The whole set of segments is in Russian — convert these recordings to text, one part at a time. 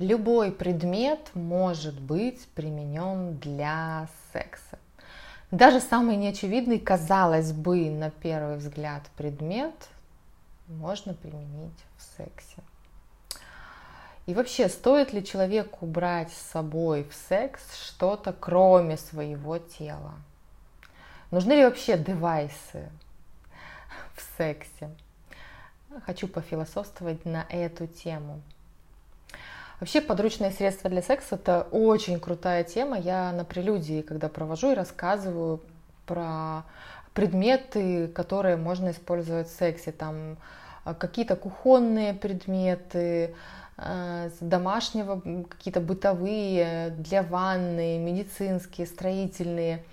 Любой предмет может быть применен для секса. Даже самый неочевидный, казалось бы, на первый взгляд предмет можно применить в сексе. И вообще, стоит ли человеку брать с собой в секс что-то, кроме своего тела? Нужны ли вообще девайсы в сексе? Хочу пофилософствовать на эту тему. Вообще подручные средства для секса это очень крутая тема. Я на прелюдии, когда провожу и рассказываю про предметы, которые можно использовать в сексе. Там а, какие-то кухонные предметы, а, домашнего, какие-то бытовые, для ванны, медицинские, строительные,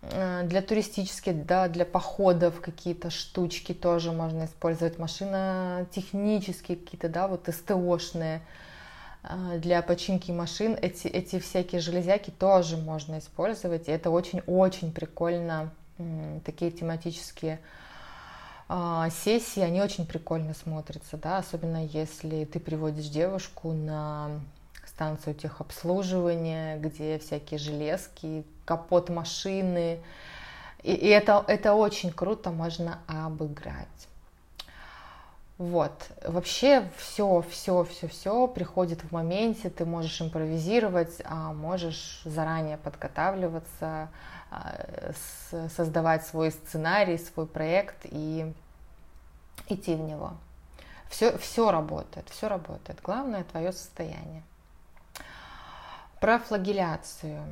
а, для туристических, да, для походов какие-то штучки тоже можно использовать, машина технические какие-то, да, вот СТОшные, а, для починки машин эти, эти всякие железяки тоже можно использовать. И это очень-очень прикольно. Такие тематические а, сессии, они очень прикольно смотрятся, да, особенно если ты приводишь девушку на станцию техобслуживания, где всякие железки, капот машины. И, и это, это очень круто можно обыграть. Вот. Вообще все, все, все, все приходит в моменте, ты можешь импровизировать, а можешь заранее подготавливаться, а, создавать свой сценарий, свой проект и идти в него. Все, все работает, все работает. Главное твое состояние. Про флагеляцию.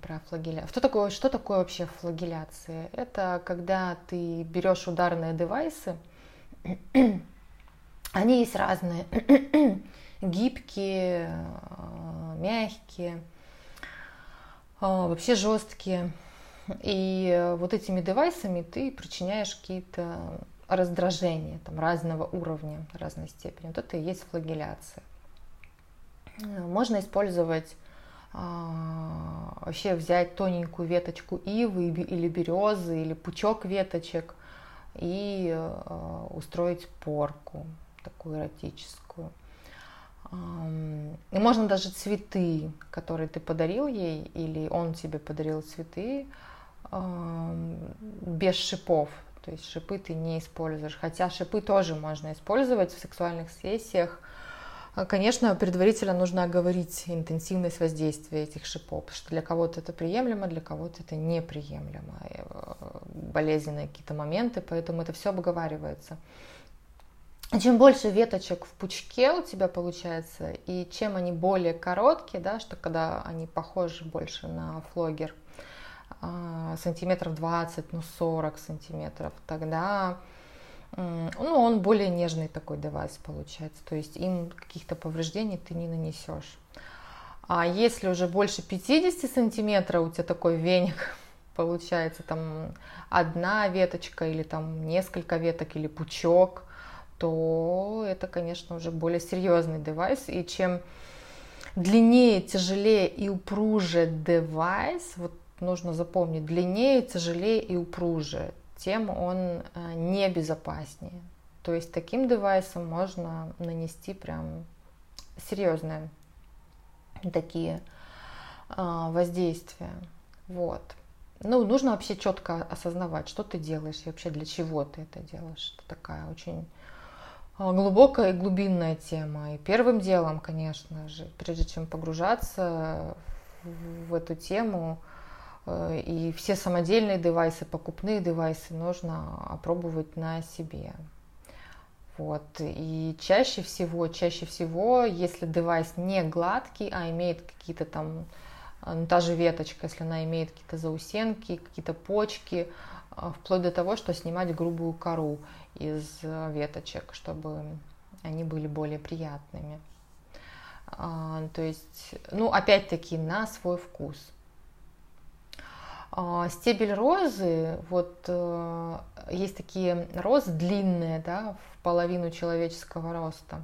Про флагеля... что, такое, что такое вообще флагеляция? Это когда ты берешь ударные девайсы, они есть разные. Гибкие, э, мягкие, э, вообще жесткие. И вот этими девайсами ты причиняешь какие-то раздражения там, разного уровня, разной степени. Вот это и есть флагеляция. Можно использовать вообще взять тоненькую веточку ивы или березы, или пучок веточек – и э, устроить порку такую эротическую. И можно даже цветы, которые ты подарил ей, или он тебе подарил цветы, без шипов. То есть шипы ты не используешь. Хотя шипы тоже можно использовать в сексуальных сессиях, конечно, предварительно нужно оговорить интенсивность воздействия этих шипов, что для кого-то это приемлемо, для кого-то это неприемлемо, э, болезненные какие-то моменты, поэтому это все обговаривается. Чем больше веточек в пучке у тебя получается, и чем они более короткие, да, что когда они похожи больше на флогер, а, сантиметров 20, ну 40 сантиметров, тогда ну, он более нежный такой девайс получается, то есть им каких-то повреждений ты не нанесешь. А если уже больше 50 сантиметров у тебя такой веник, получается там одна веточка или там несколько веток или пучок, то это, конечно, уже более серьезный девайс. И чем длиннее, тяжелее и упруже девайс, вот нужно запомнить, длиннее, тяжелее и упруже, тем он э, небезопаснее. То есть таким девайсом можно нанести прям серьезные такие э, воздействия. Вот. Ну, нужно вообще четко осознавать, что ты делаешь и вообще для чего ты это делаешь. Это такая очень э, глубокая и глубинная тема. И первым делом, конечно же, прежде чем погружаться в эту тему, и все самодельные девайсы, покупные девайсы нужно опробовать на себе. Вот. И чаще всего, чаще всего, если девайс не гладкий, а имеет какие-то там, э, ну, та же веточка, если она имеет какие-то заусенки, какие-то почки, э, вплоть до того, что снимать грубую кору из веточек, чтобы они были более приятными. А, то есть, ну, опять-таки, на свой вкус. А, стебель розы, вот э, есть такие розы длинные, да, в половину человеческого роста.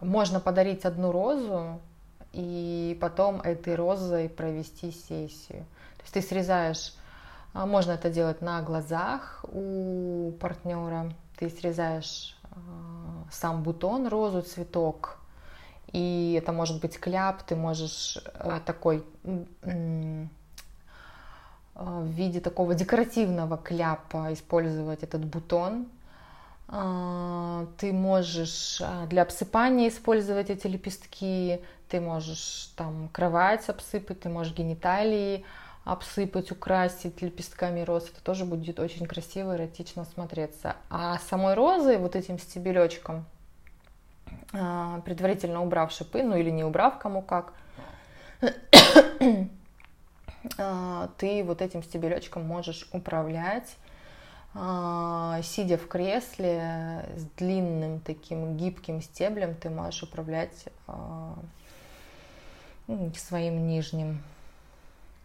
Можно подарить одну розу и потом этой розой провести сессию. То есть ты срезаешь, а, можно это делать на глазах у партнера, ты срезаешь а, сам бутон, розу, цветок. И это может быть кляп, ты можешь э, такой э, в виде такого декоративного кляпа использовать этот бутон. Э, ты можешь э, для обсыпания использовать эти лепестки, ты можешь там кровать обсыпать, ты можешь гениталии обсыпать, украсить лепестками роз. Это тоже будет очень красиво, эротично смотреться. А самой розой, вот этим стебелечком, а, предварительно убрав шипы, ну или не убрав, кому как, а, ты вот этим стебелечком можешь управлять, а, сидя в кресле с длинным таким гибким стеблем, ты можешь управлять своим нижним.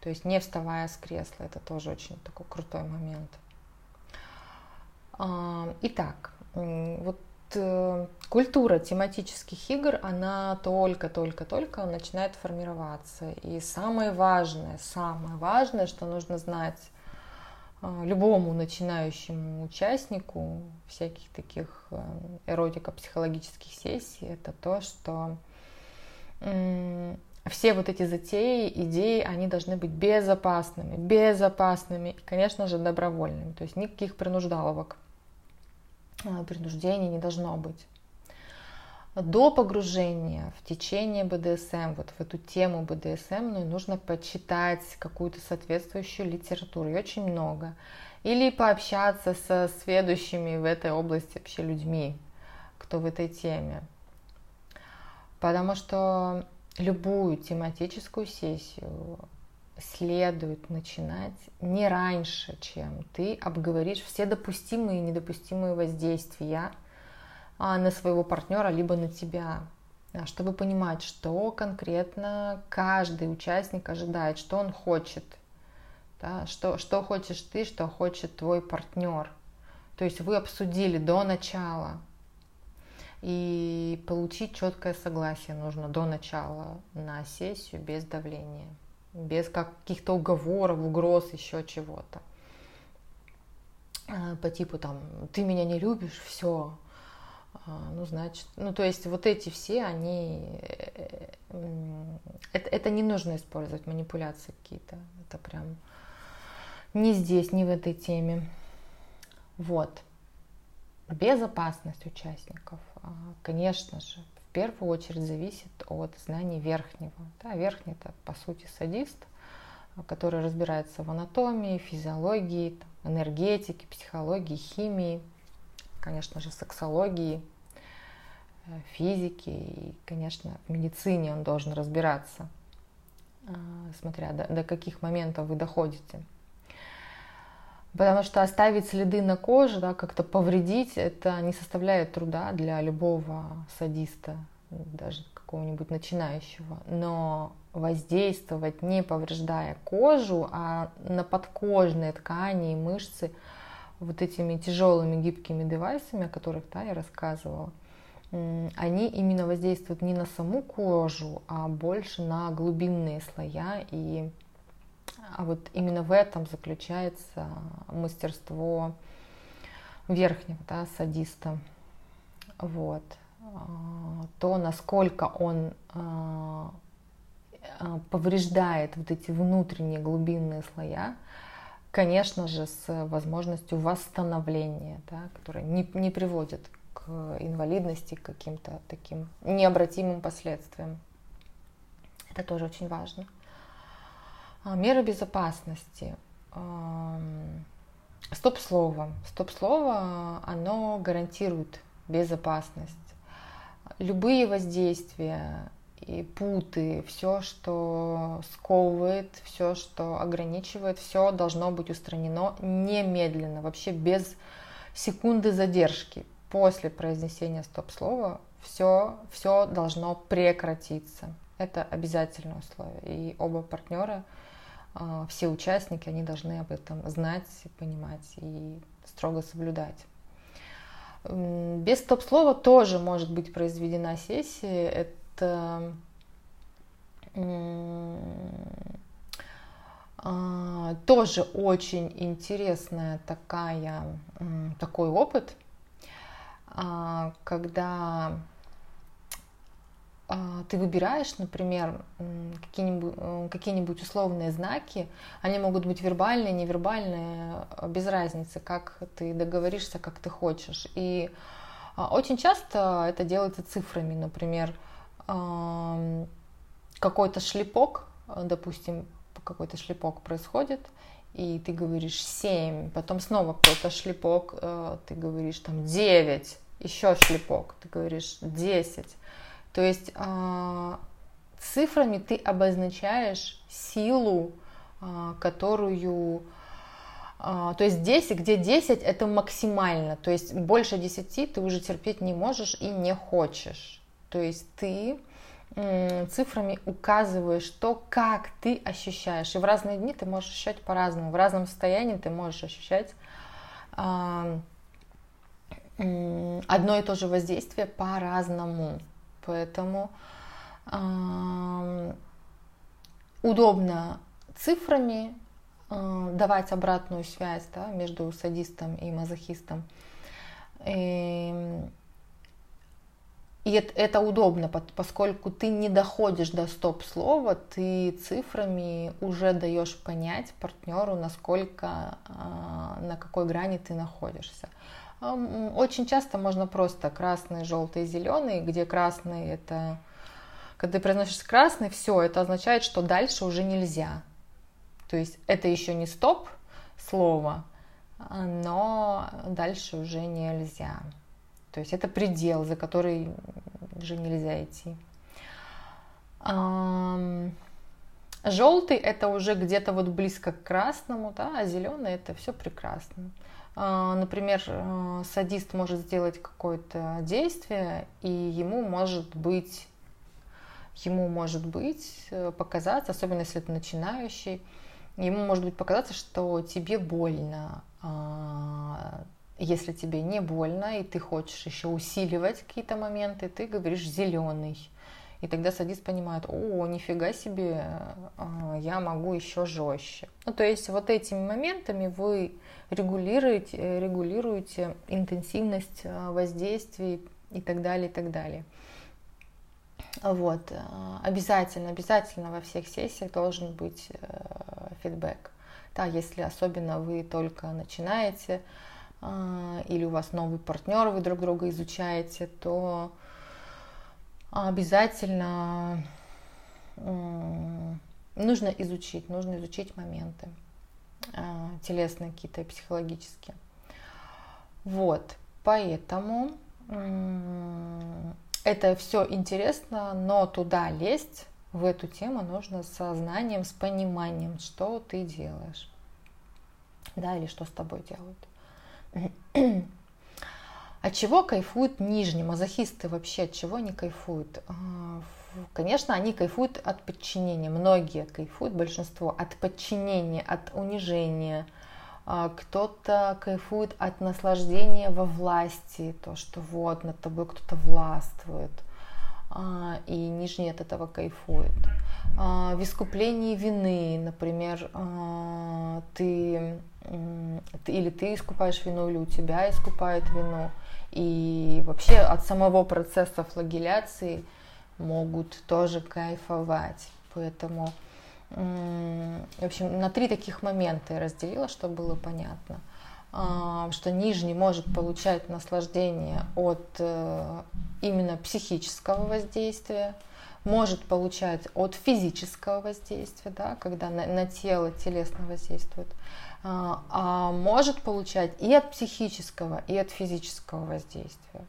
То есть не вставая с кресла, это тоже очень такой крутой момент. А, итак, вот э, культура тематических игр, она только-только-только начинает формироваться. И самое важное, самое важное, что нужно знать э, любому начинающему участнику всяких таких э, эротико-психологических сессий, это то, что все вот эти затеи, идеи, они должны быть безопасными, безопасными и, конечно же, добровольными. То есть никаких принуждаловок, а, принуждений не должно быть. До погружения в течение БДСМ, вот в эту тему БДСМ, ну, нужно почитать какую-то соответствующую литературу, и очень много. Или пообщаться со следующими в этой области вообще людьми, кто в этой теме. Потому что любую тематическую сессию следует начинать не раньше, чем ты обговоришь все допустимые и недопустимые воздействия а, на своего партнера, либо на тебя, чтобы понимать, что конкретно каждый участник ожидает, что он хочет, да, что, что хочешь ты, что хочет твой партнер. То есть вы обсудили до начала, и получить четкое согласие нужно до начала на сессию без давления, без каких-то уговоров, угроз, еще чего-то. А, по типу там, ты меня не любишь, все, а, ну, значит, ну, то есть вот эти все, они, э, это, это не нужно использовать, манипуляции какие-то, это прям не здесь, не в этой теме. Вот. Безопасность участников. А, конечно же, в первую очередь зависит от знаний верхнего. Да, верхний это по сути садист, который разбирается в анатомии, физиологии, там, энергетике, психологии, химии, конечно же, сексологии, э, физики и, конечно, в медицине он должен разбираться, а, смотря до, до каких моментов вы доходите. Потому что оставить следы на коже, да, как-то повредить, это не составляет труда для любого садиста, даже какого-нибудь начинающего. Но воздействовать, не повреждая кожу, а на подкожные ткани и мышцы вот этими тяжелыми гибкими девайсами, о которых да, я рассказывала, они именно воздействуют не на саму кожу, а больше на глубинные слоя и а вот именно в этом заключается мастерство верхнего да, садиста. Вот. А, то, насколько он а, а, повреждает вот эти внутренние глубинные слоя, конечно же, с возможностью восстановления, да, которая не, не приводит к инвалидности, к каким-то таким необратимым последствиям. Это тоже очень важно. А, меры безопасности. Стоп-слово. Стоп-слово, оно гарантирует безопасность. Любые воздействия и путы, все, что сковывает, все, что ограничивает, все должно быть устранено немедленно, вообще без секунды задержки. После произнесения стоп-слова все, все должно прекратиться. Это обязательное условие. И оба партнера все участники, они должны об этом знать, понимать и строго соблюдать. Без стоп-слова тоже может быть произведена сессия. Это а, тоже очень интересная такая, такой опыт. а, когда а, ты выбираешь, например, какие-нибудь, э, какие-нибудь условные знаки, они могут быть вербальные, невербальные, без разницы, как ты договоришься, как ты хочешь. И очень часто это делается цифрами, например, какой-то шлепок, допустим, какой-то шлепок происходит, и ты говоришь 7, потом снова какой-то шлепок, э, ты говоришь там 9, еще шлепок, ты говоришь 10. То есть а, цифрами ты обозначаешь силу, а, которую... А, то есть 10, где 10 это максимально, то есть больше 10 ты уже терпеть не можешь и не хочешь. То есть ты цифрами указываешь то, как ты ощущаешь. И в разные дни ты можешь ощущать по-разному. В разном состоянии ты можешь ощущать одно и то же воздействие по-разному. Поэтому удобно цифрами э, давать обратную связь да, между садистом и мазохистом. И, и это, это удобно, поскольку ты не доходишь до стоп-слова, ты цифрами уже даешь понять партнеру, насколько, а, на какой грани ты находишься. Очень часто можно просто красный, желтый, зеленый, где красный это, когда ты произносишь красный, все, это означает, что дальше уже нельзя. То есть это еще не стоп слово, но дальше уже нельзя. То есть это предел, за который уже нельзя идти. Желтый это уже где-то вот близко к красному, да, а зеленый это все прекрасно. А, например, э, садист может сделать какое-то действие, и ему может быть, ему может быть э, показаться, особенно если это начинающий, ему может быть показаться, что тебе больно, а, если тебе не больно, и ты хочешь еще усиливать какие-то моменты, ты говоришь зеленый. И тогда садист понимает, о, нифига себе, а, я могу еще жестче. Ну, то есть вот этими моментами вы регулируете, регулируете интенсивность а, воздействий и так далее, и так далее. Вот, а, обязательно, обязательно во всех сессиях должен быть э, фидбэк. Да, если особенно вы только начинаете, или у вас новый партнер, вы друг друга изучаете, то обязательно нужно изучить, нужно изучить моменты телесные какие-то, психологические. Вот, поэтому это все интересно, но туда лезть в эту тему нужно с сознанием, с пониманием, что ты делаешь, да, или что с тобой делают. От чего кайфуют нижние мазохисты вообще? От чего они кайфуют? А, конечно, они кайфуют от подчинения. Многие кайфуют, большинство от подчинения, от унижения. А, кто-то кайфует от наслаждения во власти, то, что вот над тобой кто-то властвует. А, и нижние от этого кайфуют. В искуплении вины, например, ты или ты искупаешь вину, или у тебя искупают вину. И вообще от самого процесса флагеляции могут тоже кайфовать. Поэтому, в общем, на три таких момента я разделила, чтобы было понятно. А, что нижний может получать наслаждение от э, именно психического воздействия, может получать от физического воздействия, да, когда на, на тело телесно воздействует, а, а может получать и от психического, и от физического воздействия.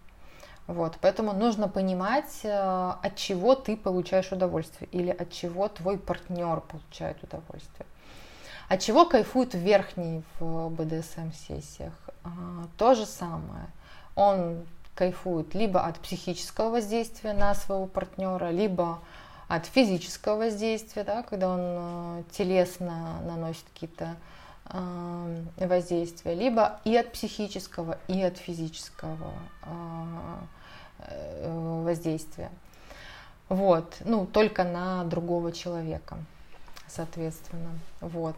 Вот, поэтому нужно понимать, э, от чего ты получаешь удовольствие или от чего твой партнер получает удовольствие. От чего кайфует верхний в БДСМ-сессиях? А, то же самое. Он кайфует либо от психического воздействия на своего партнера, либо от физического воздействия, да, когда он э, телесно наносит какие-то воздействия, либо и от психического, и от физического э, воздействия. Вот, ну, только на другого человека, соответственно. Вот.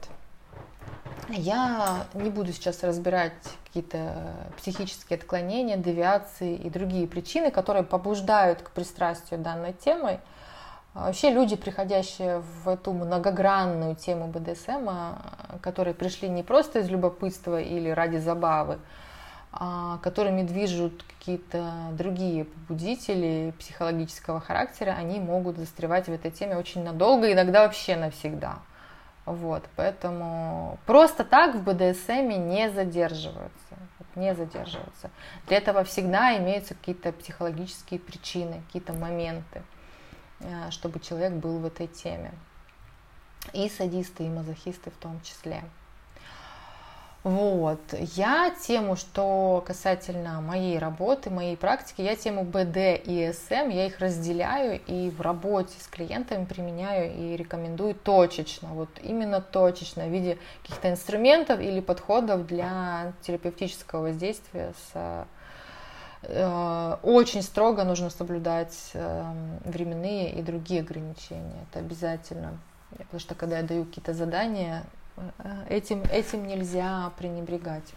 Я не буду сейчас разбирать какие-то психические отклонения, девиации и другие причины, которые побуждают к пристрастию данной темой. Вообще люди, приходящие в эту многогранную тему БДСМ, которые пришли не просто из любопытства или ради забавы, а которыми движут какие-то другие побудители психологического характера, они могут застревать в этой теме очень надолго, иногда вообще навсегда. Вот, поэтому просто так в БДСМ не задерживаются, не задерживаются. Для этого всегда имеются какие-то психологические причины, какие-то моменты, чтобы человек был в этой теме. И садисты, и мазохисты в том числе. Вот. Я тему, что касательно моей работы, моей практики, я тему БД и СМ, я их разделяю и в работе с клиентами применяю и рекомендую точечно, вот именно точечно, в виде каких-то инструментов или подходов для терапевтического воздействия с э, очень строго нужно соблюдать э, временные и другие ограничения. Это обязательно. Потому что когда я даю какие-то задания, этим, этим нельзя пренебрегать.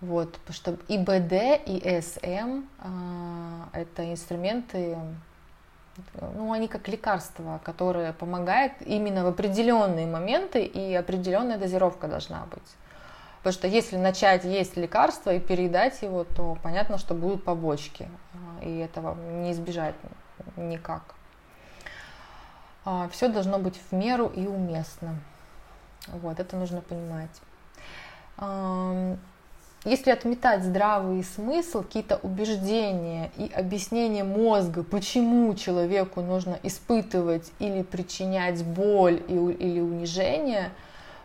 Вот, потому что и БД, и СМ а, это инструменты, ну, они как лекарства, которые помогают именно в определенные моменты, и определенная дозировка должна быть. Потому что если начать есть лекарство и передать его, то понятно, что будут побочки, а, и этого не избежать никак. А, Все должно быть в меру и уместно. Вот, это нужно понимать. Если отметать здравый смысл, какие-то убеждения и объяснения мозга, почему человеку нужно испытывать или причинять боль или унижение,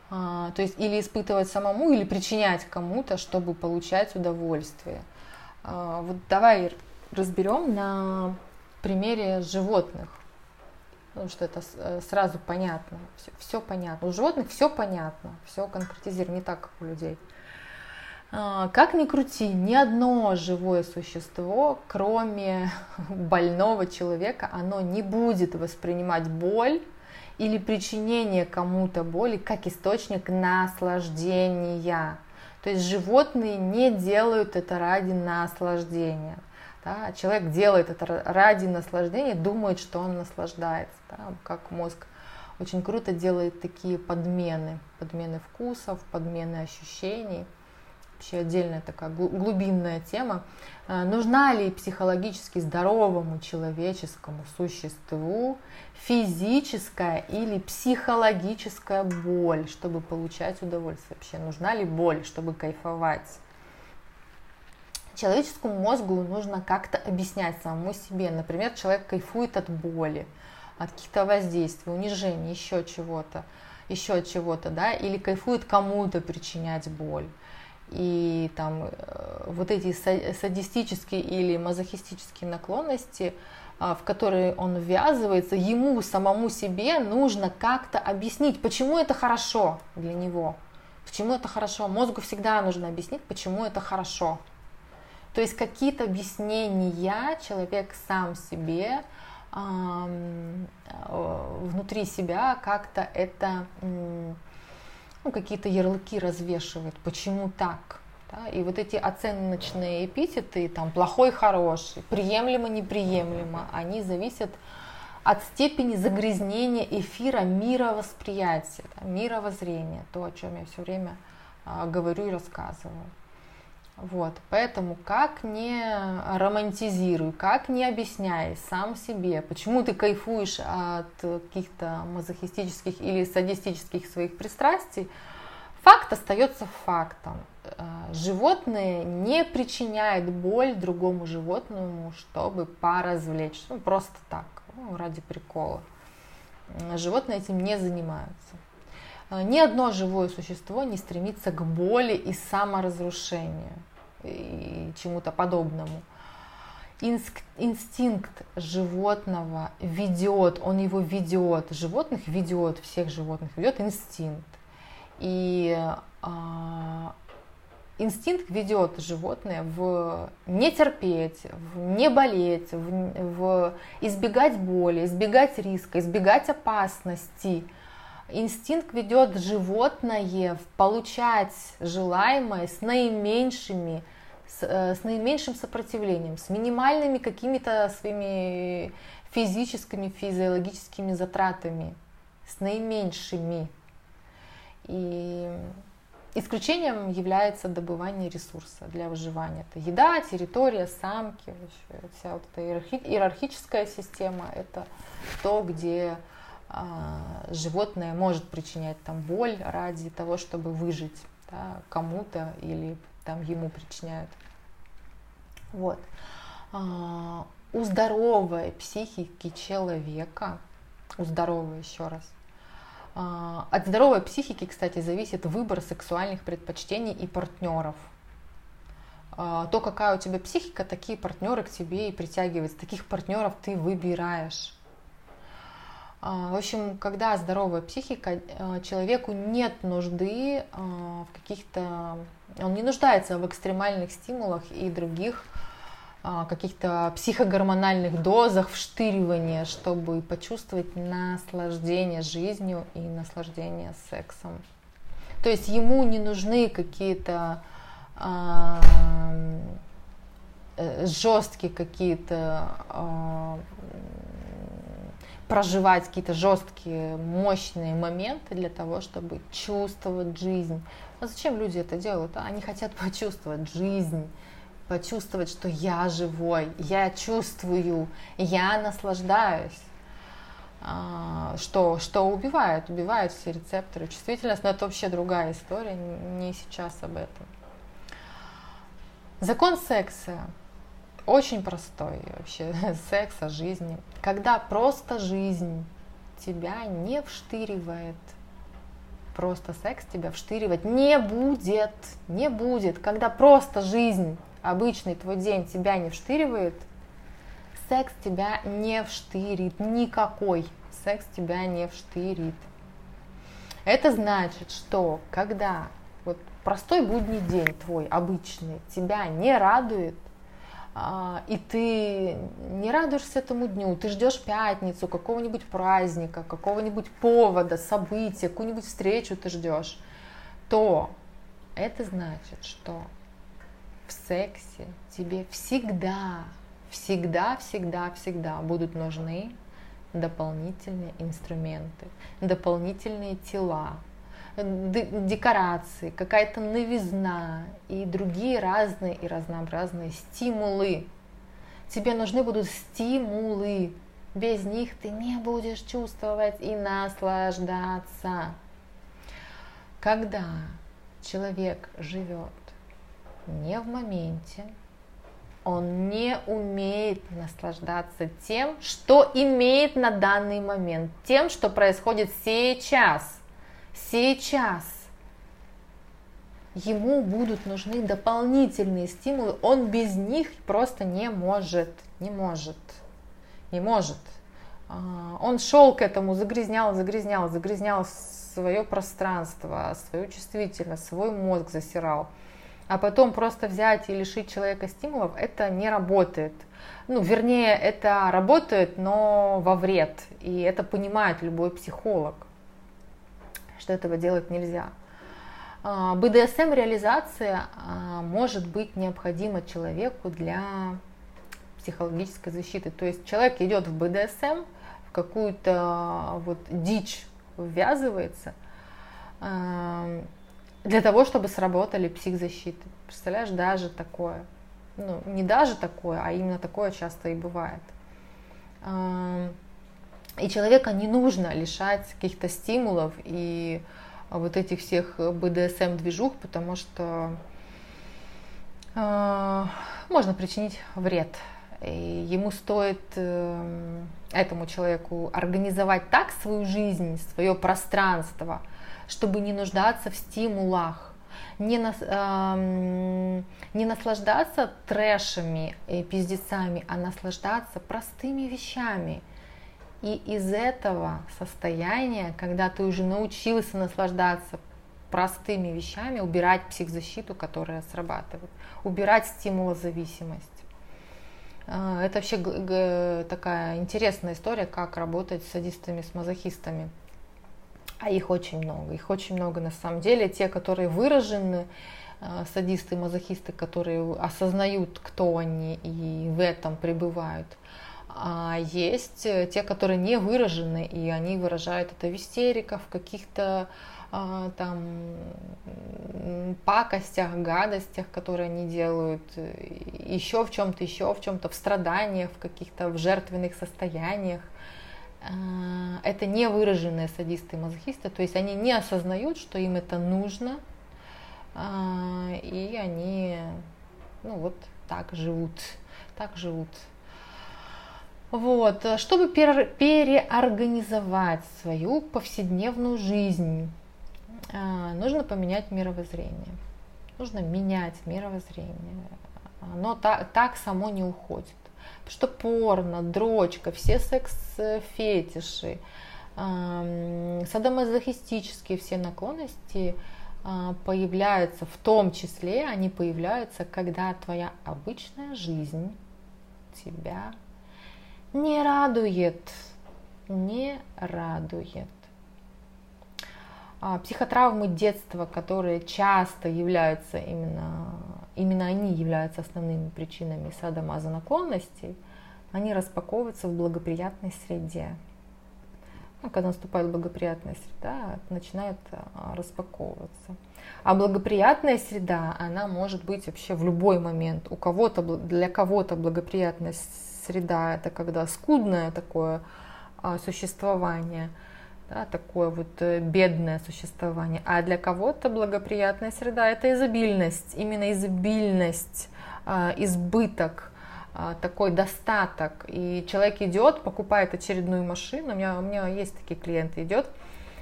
то есть или испытывать самому, или причинять кому-то, чтобы получать удовольствие. А, вот давай разберем на примере животных потому что это э, сразу понятно, все, все понятно. У животных все понятно, все конкретизируем, не так, как у людей. А, как ни крути, ни одно живое существо, кроме больного человека, оно не будет воспринимать боль или причинение кому-то боли как источник наслаждения. То есть животные не делают это ради наслаждения. Да? Человек делает это ради наслаждения, думает, что он наслаждается, да? как мозг очень круто делает такие подмены, подмены вкусов, подмены ощущений. Вообще отдельная такая глубинная тема. А, нужна ли психологически здоровому человеческому существу физическая или психологическая боль, чтобы получать удовольствие? Вообще нужна ли боль, чтобы кайфовать? человеческому мозгу нужно как-то объяснять самому себе. Например, человек кайфует от боли, от каких-то воздействий, унижений, еще чего-то, еще чего-то, да, или кайфует кому-то причинять боль. И там э, вот эти садистические или мазохистические наклонности, а, в которые он ввязывается, ему самому себе нужно как-то объяснить, почему это хорошо для него, почему это хорошо. Мозгу всегда нужно объяснить, почему это хорошо. То есть какие-то объяснения человек сам себе э, внутри себя как-то это ну, какие-то ярлыки развешивает. Почему так? Да? И вот эти оценочные эпитеты, там плохой, хороший, приемлемо, неприемлемо, они зависят от степени загрязнения эфира мировосприятия, да, мировоззрения, то, о чем я все время а, говорю и рассказываю. Вот, поэтому как не романтизируй, как не объясняй сам себе, почему ты кайфуешь от каких-то мазохистических или садистических своих пристрастий, факт остается фактом. Э, животные не причиняют боль другому животному, чтобы поразвлечь, ну просто так, ну, ради прикола. Животные этим не занимаются. Э, ни одно живое существо не стремится к боли и саморазрушению и чему-то подобному. Инстинкт животного ведет, он его ведет, животных ведет, всех животных ведет инстинкт. И а, инстинкт ведет животное в не терпеть, в не болеть, в, в избегать боли, избегать риска, избегать опасности, Инстинкт ведет животное получать желаемое с наименьшими, с, э, с наименьшим сопротивлением, с минимальными какими-то своими физическими, физиологическими затратами, с наименьшими. И исключением является добывание ресурса для выживания. Это еда, территория, самки, вся вот эта иерархическая система, это то, где животное может причинять там боль ради того, чтобы выжить да, кому-то или там ему причиняют. Вот. А, у здоровой психики человека, у здоровой еще раз, а, от здоровой психики, кстати, зависит выбор сексуальных предпочтений и партнеров. То, какая у тебя психика, такие партнеры к тебе и притягиваются. Таких партнеров ты выбираешь. А, в общем, когда здоровая психика, а, человеку нет нужды а, в каких-то... Он не нуждается в экстремальных стимулах и других каких-то психогормональных дозах вштыривания, чтобы почувствовать наслаждение жизнью и наслаждение сексом. То есть ему не нужны какие-то э, жесткие какие-то проживать какие-то жесткие, мощные моменты для того, чтобы чувствовать жизнь. А зачем люди это делают? Они хотят почувствовать жизнь, почувствовать, что я живой, я чувствую, я наслаждаюсь. А, что, что убивает, убивает все рецепторы. Чувствительность, но это вообще другая история, не сейчас об этом. Закон секса очень простой вообще секс о жизни. Когда просто жизнь тебя не вштыривает, просто секс тебя вштыривать не будет, не будет. Когда просто жизнь, обычный твой день тебя не вштыривает, секс тебя не вштырит, никакой секс тебя не вштырит. Это значит, что когда вот простой будний день твой, обычный, тебя не радует, и ты не радуешься этому дню, ты ждешь пятницу, какого-нибудь праздника, какого-нибудь повода, события, какую-нибудь встречу ты ждешь, то это значит, что в сексе тебе всегда, всегда, всегда, всегда будут нужны дополнительные инструменты, дополнительные тела, декорации, какая-то новизна и другие разные и разнообразные стимулы. Тебе нужны будут стимулы. Без них ты не будешь чувствовать и наслаждаться. Когда человек живет не в моменте, он не умеет наслаждаться тем, что имеет на данный момент, тем, что происходит сейчас – сейчас ему будут нужны дополнительные стимулы, он без них просто не может, не может, не может. А, он шел к этому, загрязнял, загрязнял, загрязнял свое пространство, свою чувствительность, свой мозг засирал. А потом просто взять и лишить человека стимулов, это не работает. Ну, вернее, это работает, но во вред. И это понимает любой психолог что этого делать нельзя. А, БДСМ реализация а, может быть необходима человеку для психологической защиты. То есть человек идет в БДСМ, в какую-то а, вот дичь ввязывается для того, чтобы сработали психзащиты. Представляешь, даже такое. Ну, не даже такое, а именно такое часто и бывает. И человека не нужно лишать каких-то стимулов и вот этих всех БДСМ-движух, потому что э, можно причинить вред. И ему стоит э, этому человеку организовать так свою жизнь, свое пространство, чтобы не нуждаться в стимулах, не, нас, э, не наслаждаться трэшами и пиздецами, а наслаждаться простыми вещами – и из этого состояния, когда ты уже научился наслаждаться простыми вещами, убирать психзащиту, которая срабатывает, убирать стимулозависимость. А, это вообще такая интересная история, как работать с садистами, с мазохистами. А их очень много, их очень много на самом деле. Те, которые выражены, э, садисты, мазохисты, которые осознают, кто они и в этом пребывают. А есть э, те, которые не выражены, и они выражают это в истериках, в каких-то а, там пакостях, гадостях, которые они делают, еще в чем-то, еще в чем-то, в страданиях, в каких-то в жертвенных состояниях. А, это не выраженные садисты и мазохисты, то есть они не осознают, что им это нужно, а, и они, ну вот так живут, так живут. Вот, чтобы переорганизовать свою повседневную жизнь, а, нужно поменять мировоззрение. Нужно менять мировоззрение. Оно так, так само не уходит. Потому что порно, дрочка, все секс-фетиши, садомазохистические все наклонности а, появляются, в том числе они появляются, когда твоя обычная жизнь тебя не радует, не радует. А, психотравмы детства, которые часто являются именно, именно они являются основными причинами садомаза наклонностей, они распаковываются в благоприятной среде. Ну, когда наступает благоприятная среда, начинает а, распаковываться. А благоприятная среда, она может быть вообще в любой момент. У кого-то, для кого-то благоприятная среда это когда скудное такое а, существование – да, такое вот э, бедное существование. А для кого-то благоприятная среда – это изобильность, именно изобильность, а, избыток, а, такой достаток. И человек идет, покупает очередную машину, у меня, у меня есть такие клиенты, идет,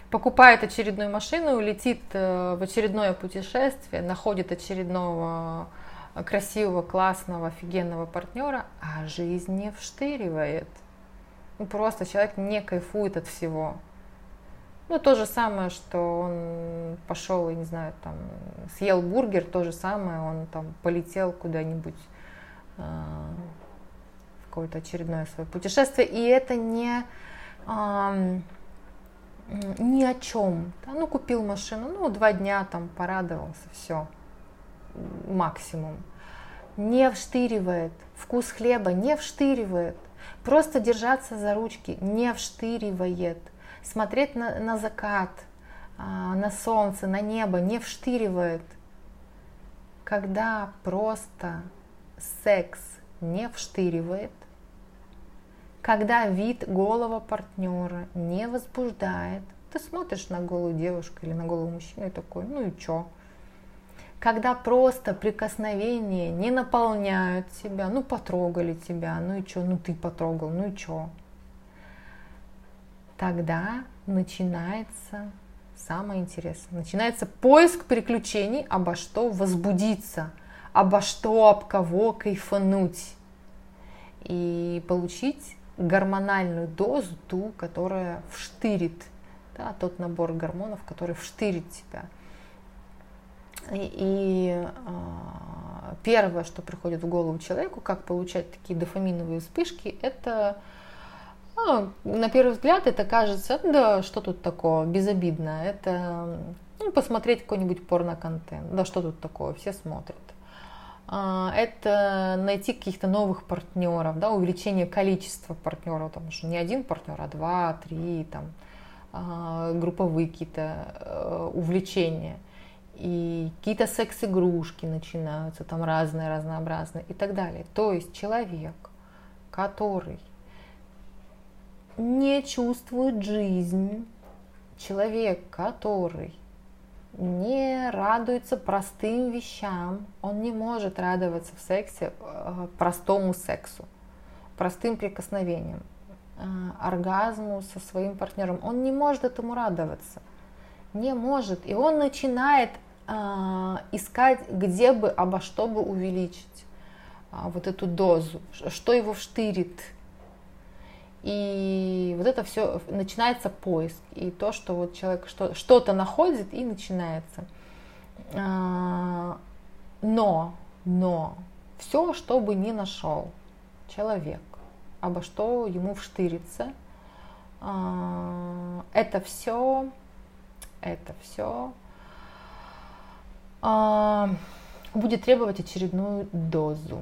покупает очередную машину, летит э, в очередное путешествие, находит очередного красивого, классного, офигенного партнера, а жизнь не вштыривает. Ну, просто человек не кайфует от всего. Ну, то же самое, что он пошел, я не знаю, там, съел бургер, то же самое, он там полетел куда-нибудь э, в какое-то очередное свое путешествие. И это не, э, ни о чем. Да? Ну, купил машину, ну, два дня там порадовался, все, максимум. Не вштыривает, вкус хлеба не вштыривает. Просто держаться за ручки не вштыривает – смотреть на, на закат, а, на солнце, на небо не вштыривает. Когда просто секс не вштыривает, когда вид голого партнера не возбуждает, ты смотришь на голую девушку или на голого мужчину и такой, ну и чё? Когда просто прикосновения не наполняют тебя, ну потрогали тебя, ну и чё, ну ты потрогал, ну и чё? тогда начинается самое интересное. Начинается поиск приключений, обо что возбудиться, обо что, об кого кайфануть. И получить гормональную дозу, ту, которая вштырит, да, тот набор гормонов, который вштырит тебя. И, э, первое, что приходит в голову человеку, как получать такие дофаминовые вспышки, это ну, на первый взгляд это кажется, да, что тут такого, безобидно. Это ну, посмотреть какой-нибудь порно-контент. Да, что тут такого, все смотрят. А, это найти каких-то новых партнеров, да, увеличение количества партнеров, там, что не один партнер, а два, три, там, а, групповые какие-то э, увлечения. И какие-то секс-игрушки начинаются, там разные, разнообразные и так далее. То есть человек, который не чувствует жизнь, человек, который не радуется простым вещам, он не может радоваться в сексе э, простому сексу, простым прикосновениям, э, оргазму со своим партнером. Он не может этому радоваться, не может. И он начинает искать, где бы, обо что бы увеличить вот эту дозу, что его вштырит, и вот это все начинается поиск. И то, что вот человек что, что-то находит и начинается. А, но, но, все, что бы ни нашел человек, обо что ему вштырится, а, это все это все а, будет требовать очередную дозу.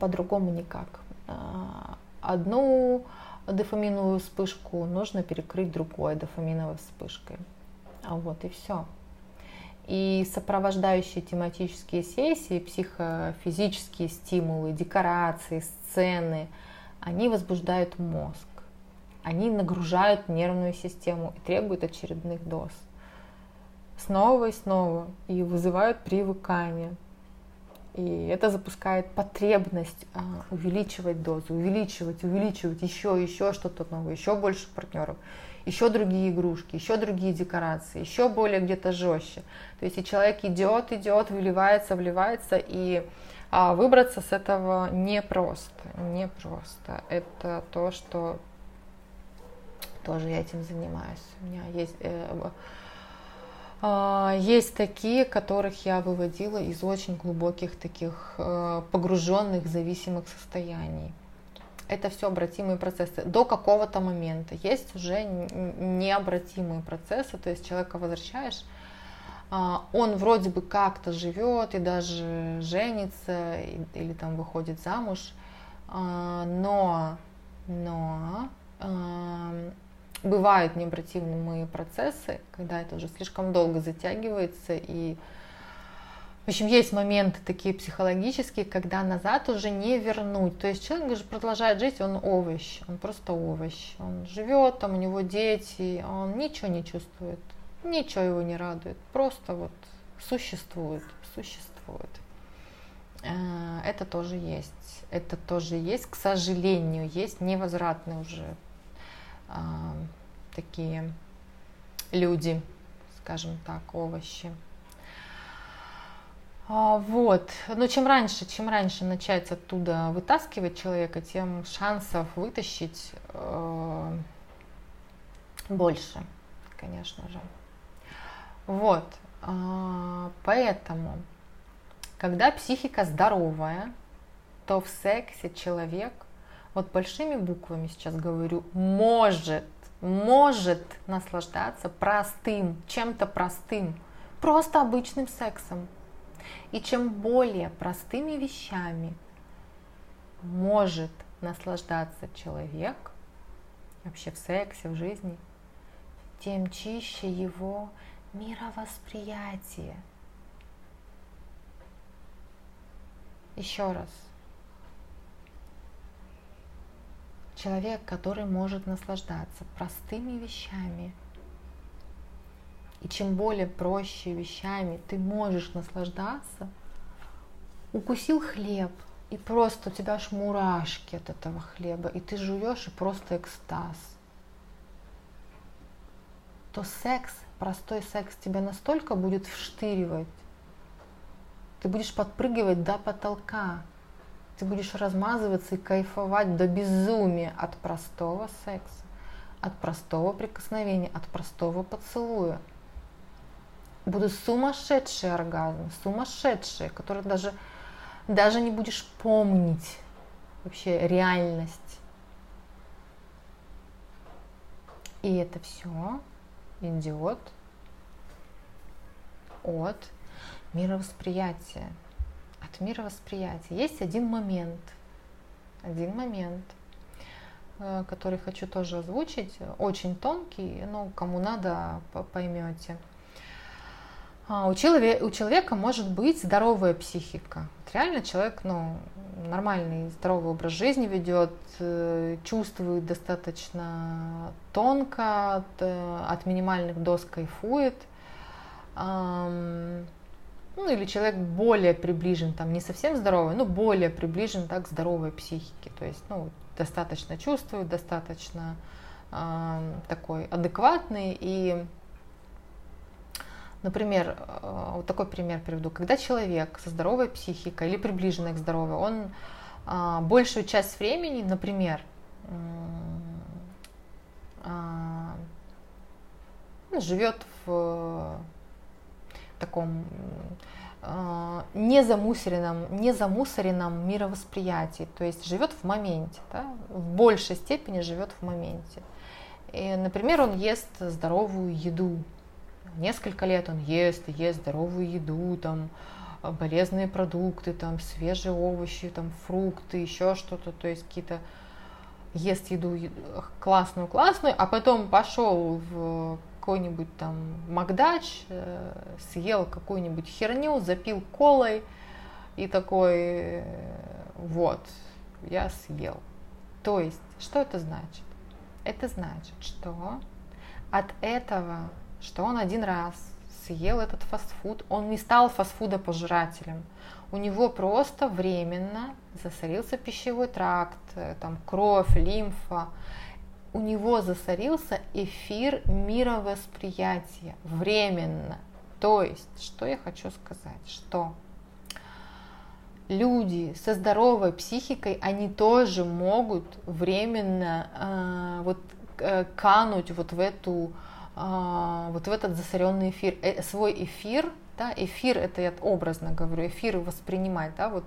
По-другому никак. А, одну дофаминовую вспышку нужно перекрыть другой дофаминовой вспышкой. А вот и все. И сопровождающие тематические сессии, психофизические стимулы, декорации, сцены, они возбуждают мозг. Они нагружают нервную систему и требуют очередных доз. Снова и снова. И вызывают привыкание. И это запускает потребность а, увеличивать дозу, увеличивать, увеличивать еще, еще что-то новое, еще больше партнеров, еще другие игрушки, еще другие декорации, еще более где-то жестче. То есть и человек идет, идет, выливается, вливается, и а, выбраться с этого непросто, непросто. Это то, что тоже я этим занимаюсь. У меня есть э, есть такие, которых я выводила из очень глубоких таких э, погруженных зависимых состояний. Это все обратимые процессы. До какого-то момента есть уже необратимые процессы, то есть человека возвращаешь, а, он вроде бы как-то живет и даже женится или там выходит замуж, а, но, но бывают необратимые процессы, когда это уже слишком долго затягивается и в общем, есть моменты такие психологические, когда назад уже не вернуть. То есть человек же продолжает жить, он овощ, он просто овощ. Он живет, там у него дети, он ничего не чувствует, ничего его не радует. Просто вот существует, существует. Э, это тоже есть. Это тоже есть, к сожалению, есть невозвратный уже такие люди, скажем так, овощи. А, вот. Но чем раньше, чем раньше начать оттуда вытаскивать человека, тем шансов вытащить э, больше, конечно же. Вот. Э, поэтому, когда психика здоровая, то в сексе человек вот большими буквами сейчас говорю, может, может наслаждаться простым, чем-то простым, просто обычным сексом. И чем более простыми вещами может наслаждаться человек, вообще в сексе, в жизни, тем чище его мировосприятие. Еще раз, человек, который может наслаждаться простыми вещами. И чем более проще вещами ты можешь наслаждаться, укусил хлеб, и просто у тебя аж мурашки от этого хлеба, и ты жуешь, и просто экстаз. То секс, простой секс тебя настолько будет вштыривать, ты будешь подпрыгивать до потолка, ты будешь размазываться и кайфовать до безумия от простого секса, от простого прикосновения, от простого поцелуя. Будут сумасшедшие оргазмы, сумасшедшие, которые даже, даже не будешь помнить вообще реальность. И это все идет от мировосприятия от мировосприятия. Есть один момент, один момент, э, который хочу тоже озвучить, очень тонкий, но кому надо, поймете. А, у человека, у человека может быть здоровая психика. Вот реально человек, ну, нормальный, здоровый образ жизни ведет, э, чувствует достаточно тонко, от, от минимальных доз кайфует ну или человек более приближен, там не совсем здоровый, но более приближен так к здоровой психике, то есть ну, достаточно чувствует, достаточно э, такой адекватный и Например, э, вот такой пример приведу. Когда человек со здоровой психикой или приближенный к здоровой, он э, большую часть времени, например, э, живет в таком э, незамусоренном, незамусоренном мировосприятии, то есть живет в моменте, да, в большей степени живет в моменте. И, например, он ест здоровую еду. Несколько лет он ест ест здоровую еду, там, полезные продукты, там, свежие овощи, там, фрукты, еще что-то, то есть какие-то ест еду классную-классную, а потом пошел в какой-нибудь там Макдач, э, съел какую-нибудь херню, запил колой и такой, э, вот, я съел. То есть, что это значит? Это значит, что от этого, что он один раз съел этот фастфуд, он не стал фастфудопожирателем. У него просто временно засорился пищевой тракт, э, там кровь, лимфа. У него засорился эфир мировосприятия временно. То есть, что я хочу сказать, что люди со здоровой психикой, они тоже могут временно э, вот кануть вот в эту э, вот в этот засоренный эфир. Э, свой эфир, да, эфир это я образно говорю, эфир воспринимать, да, вот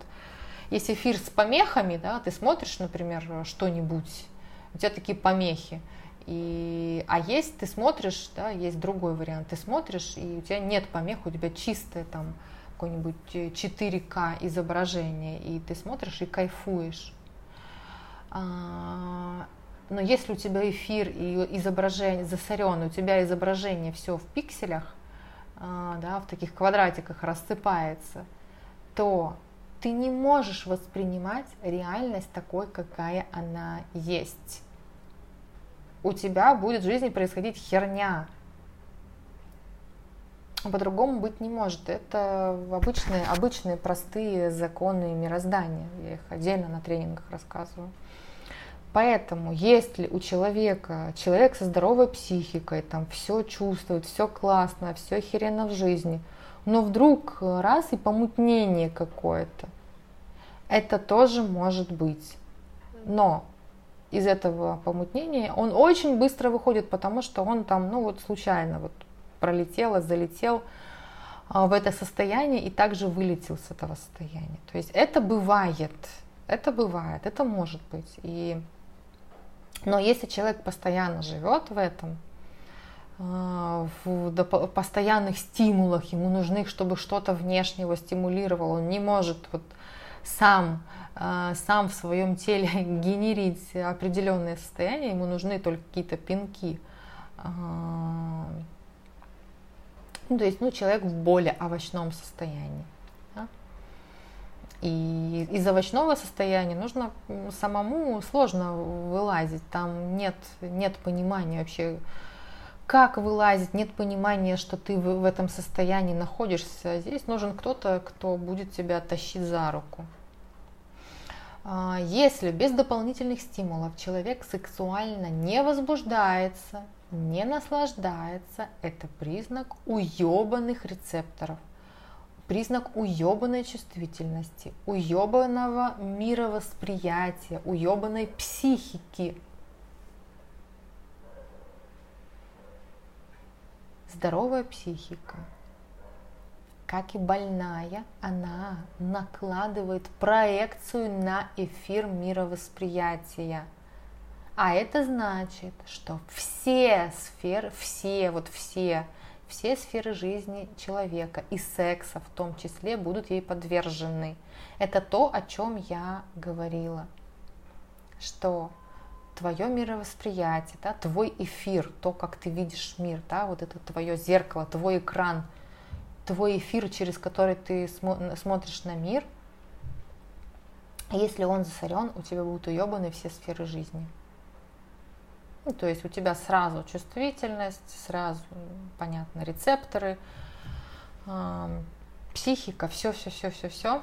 если эфир с помехами, да, ты смотришь, например, что-нибудь, у тебя такие помехи, и, а есть, ты смотришь, да, есть другой вариант, ты смотришь, и у тебя нет помех, у тебя чистое там какое-нибудь 4К э, изображение, и ты смотришь и кайфуешь. А, но если у тебя эфир и изображение засорен, у тебя изображение все в пикселях, а, да, в таких квадратиках рассыпается, то ты не можешь воспринимать реальность такой, какая она есть. У тебя будет в жизни происходить херня, по-другому быть не может. Это обычные, обычные простые законы мироздания. Я их отдельно на тренингах рассказываю. Поэтому, если у человека, человек со здоровой психикой, там все чувствует, все классно, все херено в жизни, но вдруг раз и помутнение какое-то, это тоже может быть. Но из этого помутнения он очень быстро выходит, потому что он там, ну вот случайно вот пролетел, залетел а, в это состояние и также вылетел с этого состояния. То есть это бывает, это бывает, это может быть. И... Но если человек постоянно живет в этом, в постоянных стимулах, ему нужны, чтобы что-то внешне его стимулировало, он не может вот сам, а, сам в своем теле генерить определенные состояния, ему нужны только какие-то пинки ну, то есть, ну, человек в более овощном состоянии. Да? И из овощного состояния нужно самому сложно вылазить. Там нет, нет понимания вообще, как вылазить, нет понимания, что ты в, этом состоянии находишься. Здесь нужен кто-то, кто будет тебя тащить за руку. А, если без дополнительных стимулов человек сексуально не возбуждается, не наслаждается, это признак уебанных рецепторов, признак уебанной чувствительности, уебанного мировосприятия, уебанной психики. Здоровая психика, как и больная, она накладывает проекцию на эфир мировосприятия – а это значит, что все сферы, все, вот все, все сферы жизни человека и секса в том числе будут ей подвержены. Это то, о чем я говорила, что твое мировосприятие, да, твой эфир, то, как ты видишь мир, да, вот это твое зеркало, твой экран, твой эфир, через который ты смотришь на мир, если он засорен, у тебя будут уебаны все сферы жизни. Ну, то есть у тебя сразу чувствительность, сразу, понятно, рецепторы, э, психика, все, все, все, все, все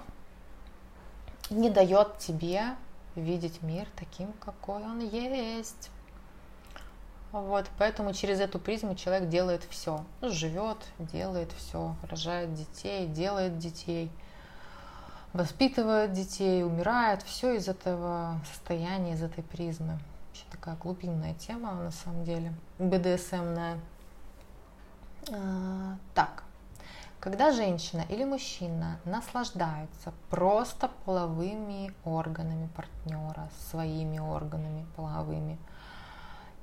не дает тебе видеть мир таким, какой он есть. Вот, поэтому через эту призму человек делает все. Живет, делает все, рожает детей, делает детей, воспитывает детей, умирает. Все из этого состояния, из этой призмы вообще такая глубинная тема на самом деле, БДСМная. А, так, когда женщина или мужчина наслаждаются просто половыми органами партнера, своими органами половыми,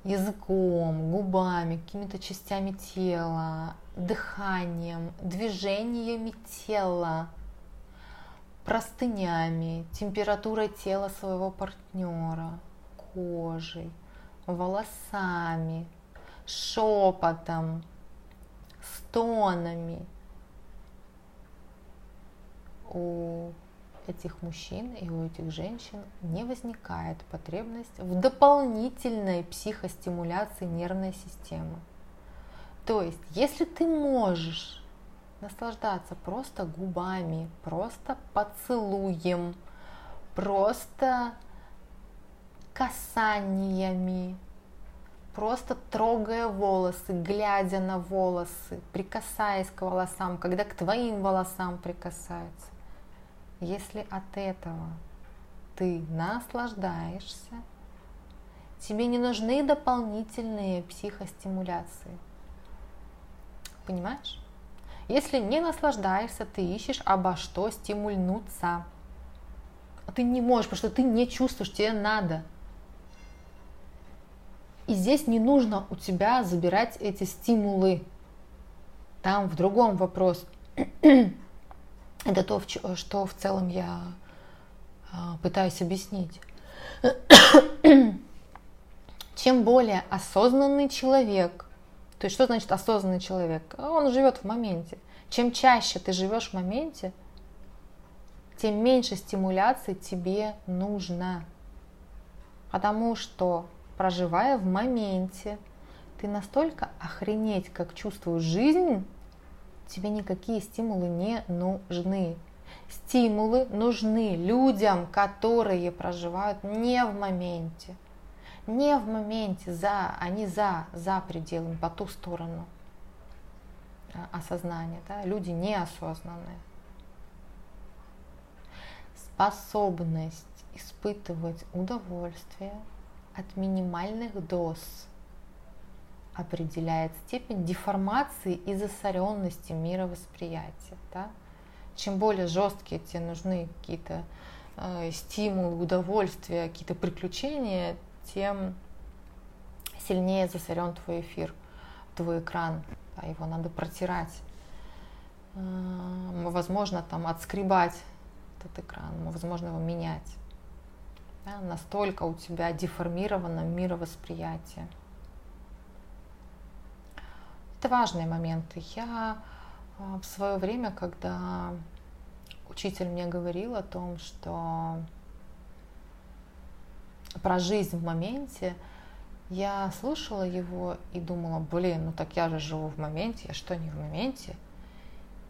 языком, губами, какими-то частями тела, дыханием, движениями тела, простынями, температурой тела своего партнера, кожей, волосами, шепотом, стонами. У этих мужчин и у этих женщин не возникает потребность в дополнительной психостимуляции нервной системы. То есть, если ты можешь наслаждаться просто губами, просто поцелуем, просто касаниями, просто трогая волосы, глядя на волосы, прикасаясь к волосам, когда к твоим волосам прикасаются. Если от этого ты наслаждаешься, тебе не нужны дополнительные психостимуляции. Понимаешь? Если не наслаждаешься, ты ищешь обо что стимульнуться. А ты не можешь, потому что ты не чувствуешь, тебе надо. И здесь не нужно у тебя забирать эти стимулы. Там в другом вопрос. Это то, что в целом я а, пытаюсь объяснить. Чем более осознанный человек, то есть что значит осознанный человек? Он живет в моменте. Чем чаще ты живешь в моменте, тем меньше стимуляции тебе нужно. Потому что, проживая в моменте, ты настолько охренеть, как чувствуешь жизнь, тебе никакие стимулы не нужны. Стимулы нужны людям, которые проживают не в моменте не в моменте, за, они за, за пределами, по ту сторону э, осознания. Да? Люди неосознанные. Способность испытывать удовольствие от минимальных доз определяет степень деформации и засоренности мировосприятия. Да? Чем более жесткие тебе нужны какие-то э, стимулы, удовольствия, какие-то приключения, тем сильнее засорен твой эфир, твой экран. Да, его надо протирать. Возможно, там отскребать этот экран, возможно, его менять. Да, настолько у тебя деформировано мировосприятие. Это важные моменты. Я а, в свое время, когда учитель мне говорил о том, что про жизнь в моменте, я слушала его и думала, блин, ну так я же живу в моменте, я что, не в моменте?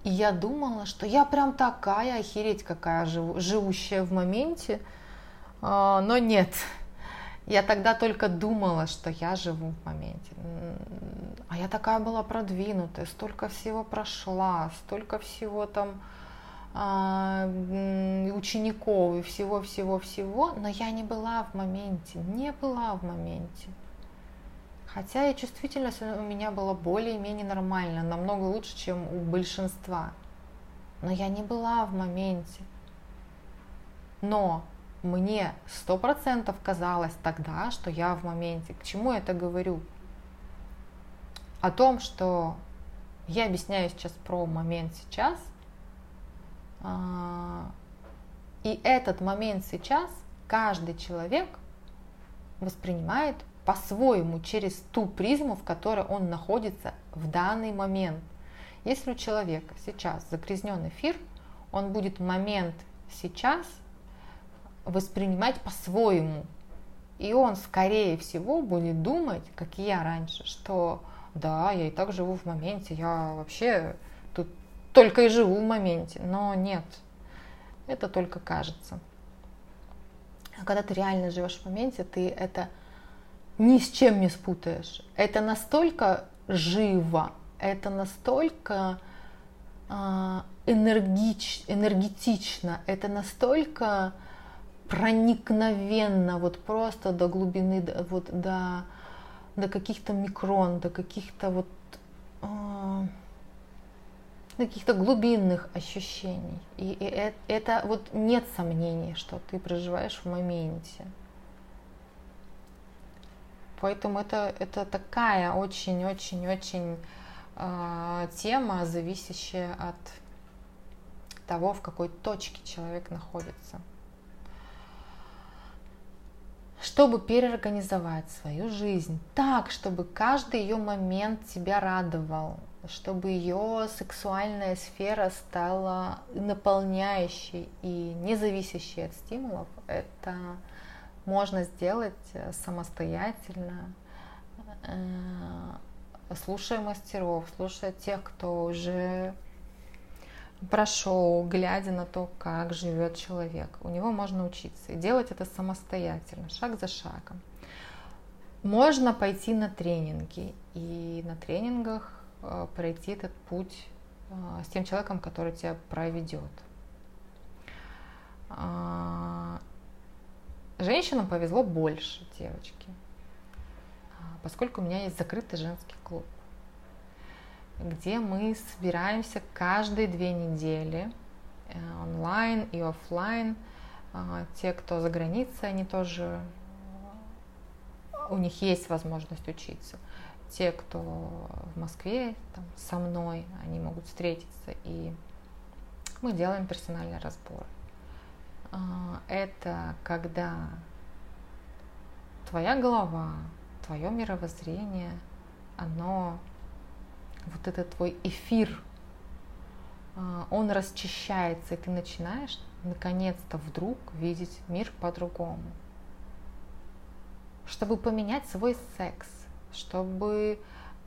И я думала, что я прям такая, охереть какая живу, живущая в моменте, а, но нет. Я тогда только думала, что я живу в моменте. А я такая была продвинутая, столько всего прошла, столько всего там а, учеников и всего-всего-всего, но я не была в моменте, не была в моменте. Хотя и чувствительность у меня была более-менее нормальная, намного лучше, чем у большинства. Но я не была в моменте. Но мне сто процентов казалось тогда, что я в моменте. К чему я это говорю? О том, что я объясняю сейчас про момент сейчас, а, и этот момент сейчас каждый человек воспринимает по-своему, через ту призму, в которой он находится в данный момент. Если у человека сейчас загрязнен эфир, он будет момент сейчас воспринимать по-своему. И он, скорее всего, будет думать, как я раньше, что да, я и так живу в моменте, я вообще тут только и живу в моменте. Но нет, это только кажется. А когда ты реально живешь в моменте, ты это ни с чем не спутаешь. Это настолько живо, это настолько э, энергич, энергетично, это настолько проникновенно, вот просто до глубины, вот до, до каких-то микрон, до каких-то вот э, каких-то глубинных ощущений. И, и это, это вот нет сомнений, что ты проживаешь в моменте. Поэтому это, это такая очень-очень-очень э, тема, зависящая от того, в какой точке человек находится. Чтобы переорганизовать свою жизнь так, чтобы каждый ее момент тебя радовал, чтобы ее сексуальная сфера стала наполняющей и не зависящей от стимулов, это можно сделать э, самостоятельно, э, слушая мастеров, слушая тех, кто уже прошел, глядя на то, как живет человек. У него можно учиться и делать это самостоятельно, шаг за шагом. Можно пойти на тренинги и на тренингах Э, пройти этот путь э, с тем человеком, который тебя проведет. А, женщинам повезло больше, девочки, а, поскольку у меня есть закрытый женский клуб, где мы собираемся каждые две недели э, онлайн и офлайн. А, те, кто за границей, они тоже, у них есть возможность учиться те, кто в Москве там, со мной, они могут встретиться, и мы делаем персональный разбор. А, это когда твоя голова, твое мировоззрение, оно, вот этот твой эфир, а, он расчищается, и ты начинаешь наконец-то вдруг видеть мир по-другому. Чтобы поменять свой секс, чтобы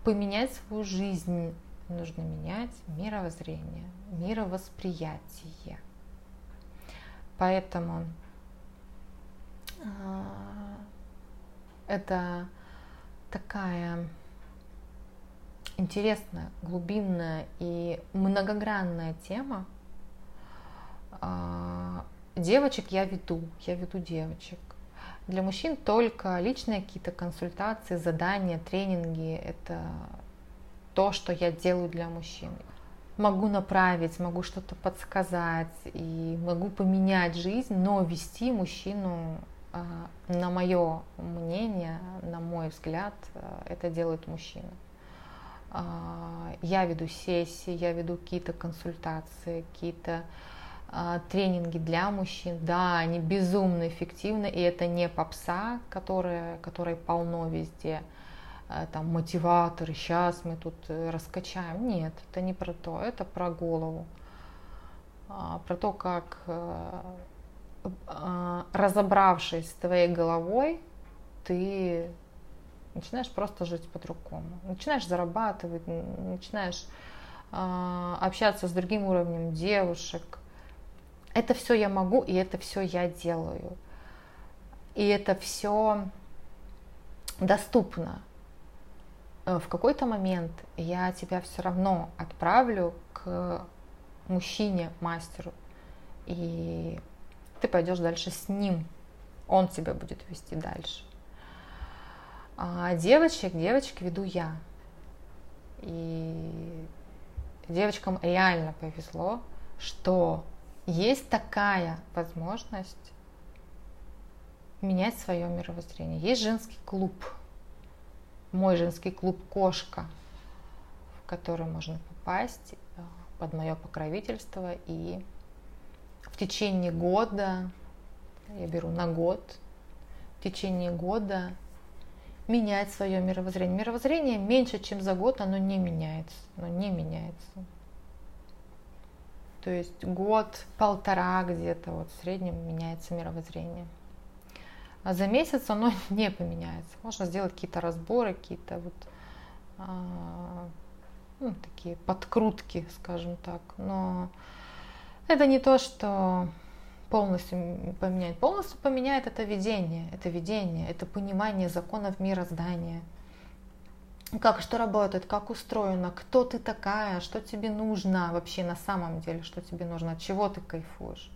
поменять свою жизнь, нужно менять мировоззрение, мировосприятие. Поэтому э, это такая интересная, глубинная и многогранная тема. Э, девочек я веду, я веду девочек. Для мужчин только личные какие-то консультации, задания, тренинги – это то, что я делаю для мужчин. Могу направить, могу что-то подсказать и могу поменять жизнь, но вести мужчину, а, на мое мнение, на мой взгляд, а, это делает мужчина. А, я веду сессии, я веду какие-то консультации, какие-то а, тренинги для мужчин, да, они безумно эффективны, и это не попса, которая, которой полно везде, а, там мотиваторы, сейчас мы тут э, раскачаем. Нет, это не про то, это про голову, про то, как э, разобравшись с твоей головой, ты начинаешь просто жить по-другому, начинаешь зарабатывать, начинаешь общаться с другим уровнем девушек, это все я могу, и это все я делаю. И это все доступно. Э, в какой-то момент я тебя все равно отправлю к мужчине, мастеру, и ты пойдешь дальше с ним. Он тебя будет вести дальше. А девочек, девочек веду я. И девочкам реально повезло, что есть такая возможность менять свое мировоззрение. Есть женский клуб, мой женский клуб «Кошка», в который можно попасть э, под мое покровительство и в течение года, я беру на год, в течение года менять свое мировоззрение. Мировоззрение меньше, чем за год, оно не меняется, оно не меняется. То есть год-полтора где-то вот в среднем меняется мировоззрение. А за месяц оно не поменяется. Можно сделать какие-то разборы, какие-то вот а, ну, такие подкрутки, скажем так. Но это не то, что полностью поменяет. Полностью поменяет это видение, это видение, это понимание законов мироздания – как что работает, как устроено, кто ты такая, что тебе нужно вообще на самом деле, что тебе нужно, от чего ты кайфуешь.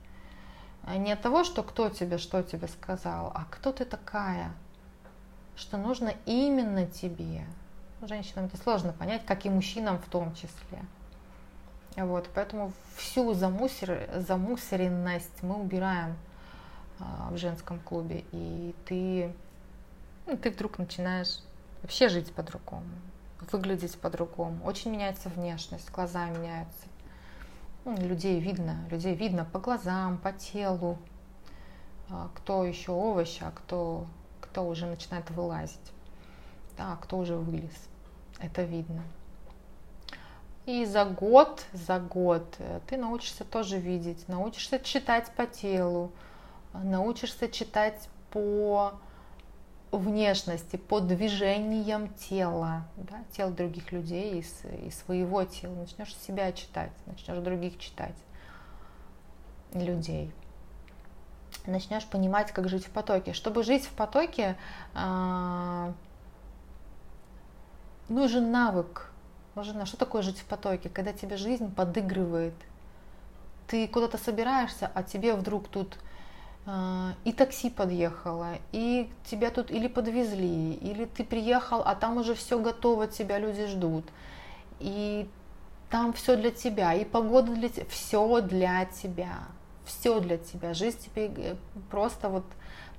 А не от того, что кто тебе что тебе сказал, а кто ты такая, что нужно именно тебе. Женщинам это сложно понять, как и мужчинам в том числе. Вот, поэтому всю замусор, замусоренность мы убираем а, в женском клубе, и ты ну, ты вдруг начинаешь вообще жить по-другому, выглядеть по-другому. Очень меняется внешность, глаза меняются. Ну, людей видно, людей видно по глазам, по телу, а, кто еще овощ, а кто, кто уже начинает вылазить, да, кто уже вылез. Это видно. И за год, за год э, ты научишься тоже видеть, научишься читать по телу, научишься читать по внешности, по движениям тела, да, тел других людей и, и своего тела. Начнешь себя читать, начнешь других читать, людей. Начнешь понимать, как жить в потоке. Чтобы жить в потоке, э, нужен навык. Нужен, что такое жить в потоке? Когда тебе жизнь подыгрывает. Ты куда-то собираешься, а тебе вдруг тут а, и такси подъехало, и тебя тут или подвезли, или ты приехал, а там уже все готово, тебя люди ждут, и там все для тебя, и погода для тебя, все для тебя, все для тебя. Жизнь тебе э, просто вот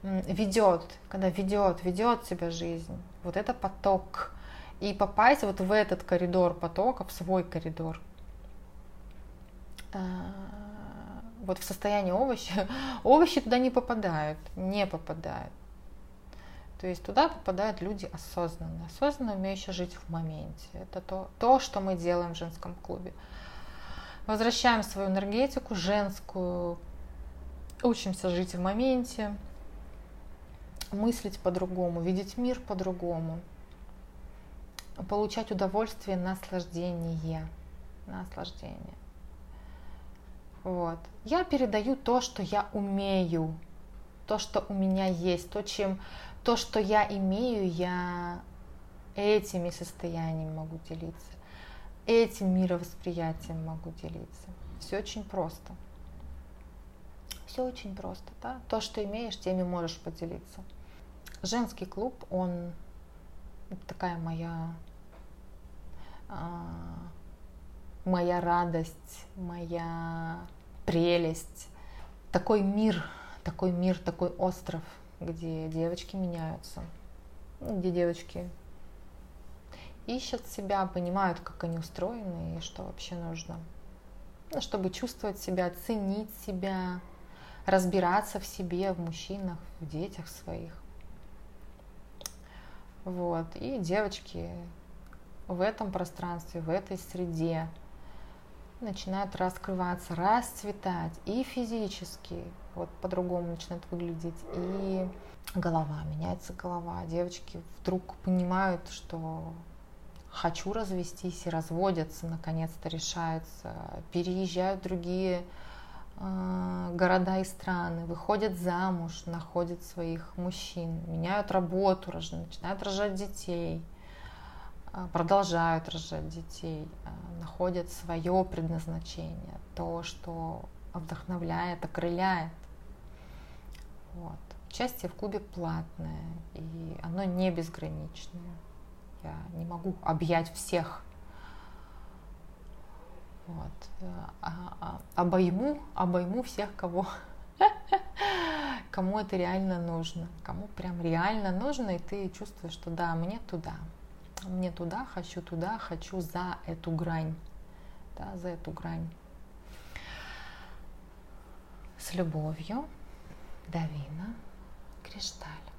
ведет, когда ведет, ведет тебя жизнь. Вот это поток. И попасть вот в этот коридор потока, в свой коридор, а, вот в состоянии овоща, овощи туда не попадают, не попадают. То есть туда попадают люди осознанно, осознанно умеющие жить в моменте. Это то, то, что мы делаем в женском клубе. Возвращаем свою энергетику женскую, учимся жить в моменте, мыслить по-другому, видеть мир по-другому, получать удовольствие, наслаждение, наслаждение. Вот. Я передаю то, что я умею, то, что у меня есть, то, чем, то, что я имею, я этими состояниями могу делиться, этим мировосприятием могу делиться. Все очень просто. Все очень просто, да? То, что имеешь, теми можешь поделиться. Женский клуб, он такая моя а, моя радость, моя прелесть. Такой мир, такой мир, такой остров, где девочки меняются, где девочки ищут себя, понимают, как они устроены и что вообще нужно. Ну, чтобы чувствовать себя, ценить себя, разбираться в себе, в мужчинах, в детях своих. Вот. И девочки в этом пространстве, в этой среде начинают раскрываться, расцветать и физически, вот по-другому начинает выглядеть, и голова, меняется голова. Девочки вдруг понимают, что хочу развестись и разводятся, наконец-то решаются, переезжают в другие э, города и страны, выходят замуж, находят своих мужчин, меняют работу, начинают рожать детей – продолжают рожать детей, а, находят свое предназначение, то, что вдохновляет, окрыляет. Вот. Участие в клубе платное, и оно не безграничное. Я не могу объять всех. Вот. А, обойму, обойму всех, кого, кому это реально нужно, кому прям реально нужно, и ты чувствуешь, что да, мне туда, мне туда, хочу туда, хочу за эту грань, да, за эту грань. С любовью, Давина, Кришталь.